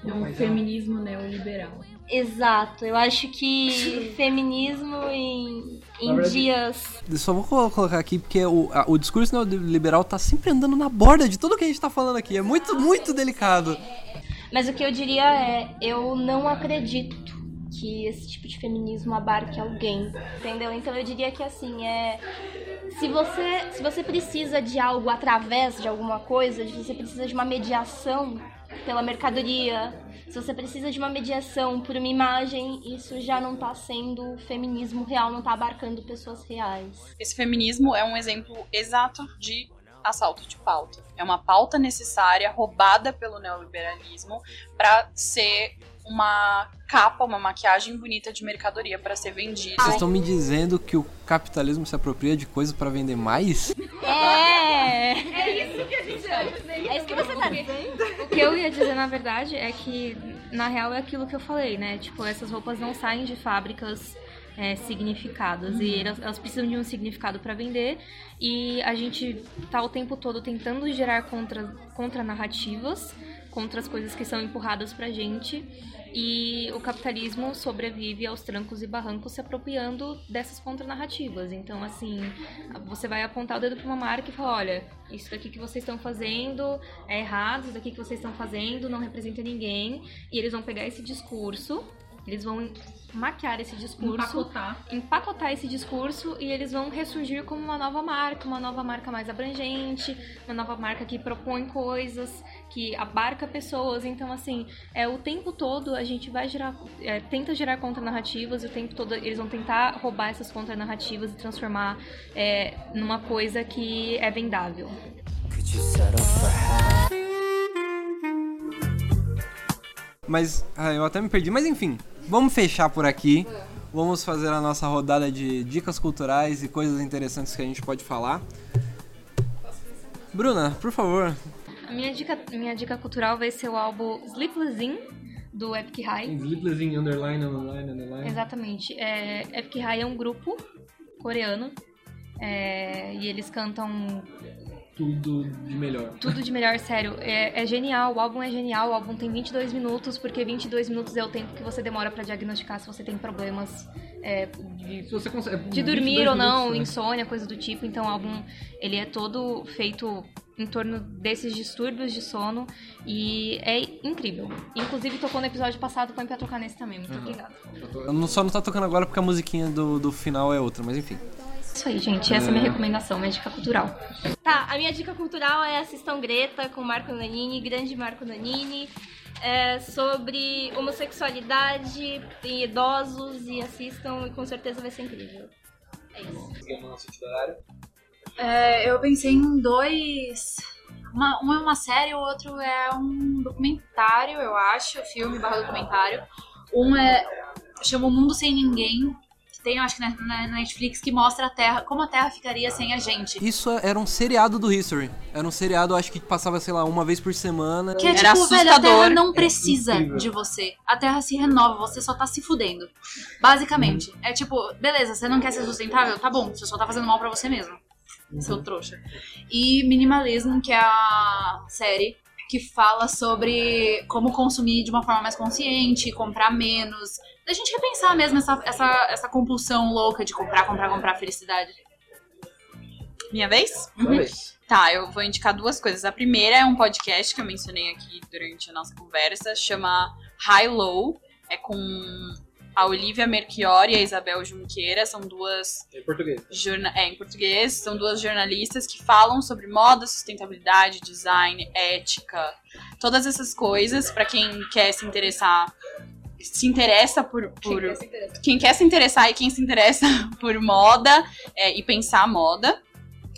É um feminismo neoliberal. Exato, eu acho que feminismo em, em verdade- dias. Só vou colo- colocar aqui porque o, a- o discurso neoliberal tá sempre andando na borda de tudo que a gente tá falando aqui. É muito, muito delicado. Mas o que eu diria é, eu não acredito que esse tipo de feminismo abarque alguém, entendeu? Então eu diria que assim, é se você se você precisa de algo através de alguma coisa, se você precisa de uma mediação pela mercadoria, se você precisa de uma mediação por uma imagem, isso já não tá sendo feminismo real, não tá abarcando pessoas reais. Esse feminismo é um exemplo exato de assalto de pauta. É uma pauta necessária, roubada pelo neoliberalismo, para ser uma capa, uma maquiagem bonita de mercadoria para ser vendida. Vocês estão me dizendo que o capitalismo se apropria de coisas pra vender mais? É! É isso que a gente É isso que você tá dizendo? O que eu ia dizer, na verdade, é que, na real, é aquilo que eu falei, né? Tipo, essas roupas não saem de fábricas é, significadas. E elas, elas precisam de um significado para vender. E a gente tá o tempo todo tentando gerar contra, contra narrativas, contra as coisas que são empurradas pra gente. E o capitalismo sobrevive aos trancos e barrancos se apropriando dessas contranarrativas. Então, assim, você vai apontar o dedo pra uma marca e falar: olha, isso daqui que vocês estão fazendo é errado, isso daqui que vocês estão fazendo não representa ninguém. E eles vão pegar esse discurso, eles vão maquiar esse discurso Empacotar. empacotar esse discurso e eles vão ressurgir como uma nova marca, uma nova marca mais abrangente, uma nova marca que propõe coisas, que abarca pessoas. Então, assim, é o tempo todo a gente vai gerar, é, tenta gerar contranarrativas, e o tempo todo eles vão tentar roubar essas contranarrativas e transformar é, numa coisa que é vendável. Mas ah, eu até me perdi. Mas enfim, vamos fechar por aqui. Vamos fazer a nossa rodada de dicas culturais e coisas interessantes que a gente pode falar. Bruna, por favor. A minha dica, minha dica cultural vai ser o álbum Sleepless In, do Epic High. Sleepless in underline, underline, underline. Exatamente. É, Epic High é um grupo coreano É, e eles cantam Tudo de melhor. tudo de melhor, sério. É, é genial, o álbum é genial. O álbum tem 22 minutos, porque 22 minutos é o tempo que você demora pra diagnosticar se você tem problemas é, de Se você consegue. de dormir ou não, minutos, né? insônia, coisa do tipo. Então o álbum ele é todo feito em torno desses distúrbios de sono e é incrível. Inclusive tocou no episódio passado, põe pra tocar nesse também. Muito obrigada. Eu não- só não tá tocando agora porque a musiquinha do, do final é outra, mas enfim. Isso aí, gente. Essa é a minha recomendação, minha dica cultural. Tá, a minha dica cultural é assistam Greta com Marco Nanini, grande Marco Nanini. É sobre homossexualidade em idosos e assistam e com certeza vai ser incrível. É isso. É, eu pensei em dois. Uma, um é uma série, o outro é um documentário, eu acho, filme barra documentário. Um é. chama O Mundo Sem Ninguém, tem, eu acho que na, na Netflix, que mostra a Terra, como a Terra ficaria sem a gente. Isso era um seriado do History. Era um seriado, acho que passava, sei lá, uma vez por semana. Que é Era tipo, velho, a assustador. Terra não precisa incrível. de você. A Terra se renova, você só tá se fudendo. Basicamente. É tipo, beleza, você não quer ser sustentável? Tá bom, você só tá fazendo mal pra você mesmo. Seu trouxa. E Minimalism, que é a série que fala sobre como consumir de uma forma mais consciente, comprar menos. Da gente repensar mesmo essa, essa, essa compulsão louca de comprar, comprar, comprar felicidade. Minha vez? Uhum. Tá, eu vou indicar duas coisas. A primeira é um podcast que eu mencionei aqui durante a nossa conversa, chama High Low. É com a Olivia Merchiori e a Isabel Junqueira. São duas Em português. jorna é, em português, são duas jornalistas que falam sobre moda, sustentabilidade, design, ética, todas essas coisas para quem quer se interessar, se interessa por, por quem quer se interessar e quem se interessa por moda é, e pensar moda.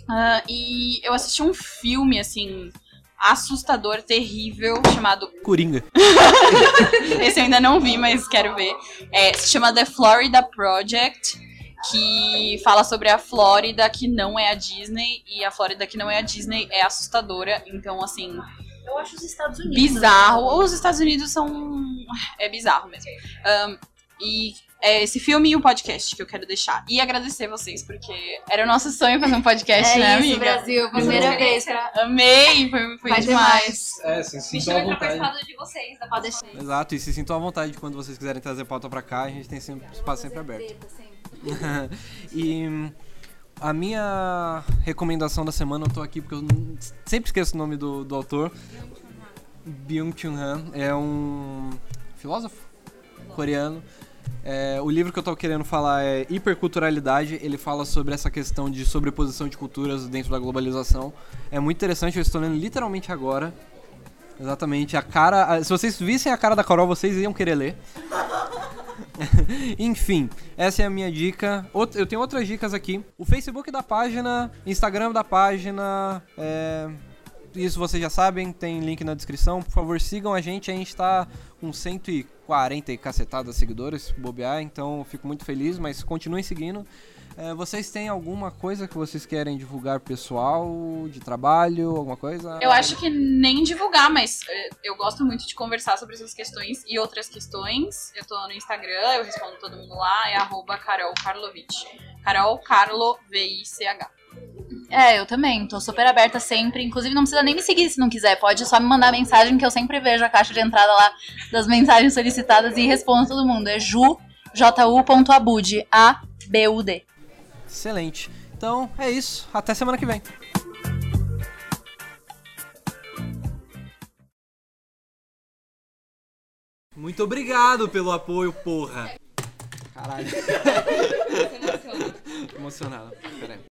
Ah, e eu assisti um filme assim assustador, terrível, chamado Coringa. esse eu ainda não vi, mas quero ver. É, se chama The Florida Project, que fala sobre a Flórida que não é a Disney, e a Flórida que não é a Disney é assustadora. Então, assim, Eu acho os Estados Unidos. bizarro. Os Estados Unidos são. É bizarro mesmo. Ahn, e é esse filme e o podcast que eu quero deixar. E agradecer vocês, porque era o nosso sonho fazer um podcast, É né, isso, amiga? Brasil. Primeira vez pra. Amei, foi, foi ter demais. É, sim, Me sintam à vontade. participar do de vocês, da Pode deixar. Exato, e se sintam à vontade quando vocês quiserem trazer pauta pra cá, a gente tem sempre, espaço sempre aberto. e hum, a minha recomendação da semana, eu tô aqui porque eu sempre esqueço o nome do, do autor. Byung-Chul Han é um filósofo coreano. É, o livro que eu tô querendo falar é Hiperculturalidade. Ele fala sobre essa questão de sobreposição de culturas dentro da globalização. É muito interessante, eu estou lendo literalmente agora. Exatamente, a cara. Se vocês vissem a cara da Carol, vocês iam querer ler. Enfim, essa é a minha dica. Out- Eu tenho outras dicas aqui. O Facebook da página, Instagram da página. é, Isso vocês já sabem, tem link na descrição. Por favor, sigam a gente. A gente tá com 140 e cacetadas seguidores, se bobear, então fico muito feliz, mas continuem seguindo. É, vocês têm alguma coisa que vocês querem divulgar pessoal, de trabalho, alguma coisa? Eu acho que nem divulgar, mas eh, eu gosto muito de conversar sobre essas questões e outras questões. Eu tô no Instagram, eu respondo todo mundo lá, é arroba Carol Karlovich. Carol Carlo V-I-C-H. É, eu também. Tô super aberta sempre. Inclusive, não precisa nem me seguir se não quiser. Pode só me mandar mensagem que eu sempre vejo a caixa de entrada lá das mensagens solicitadas e respondo todo mundo. É ju, ju.abud, A-B-U-D. Excelente. Então é isso. Até semana que vem. Muito obrigado pelo apoio, porra. Caralho. Emocionado. Pera aí.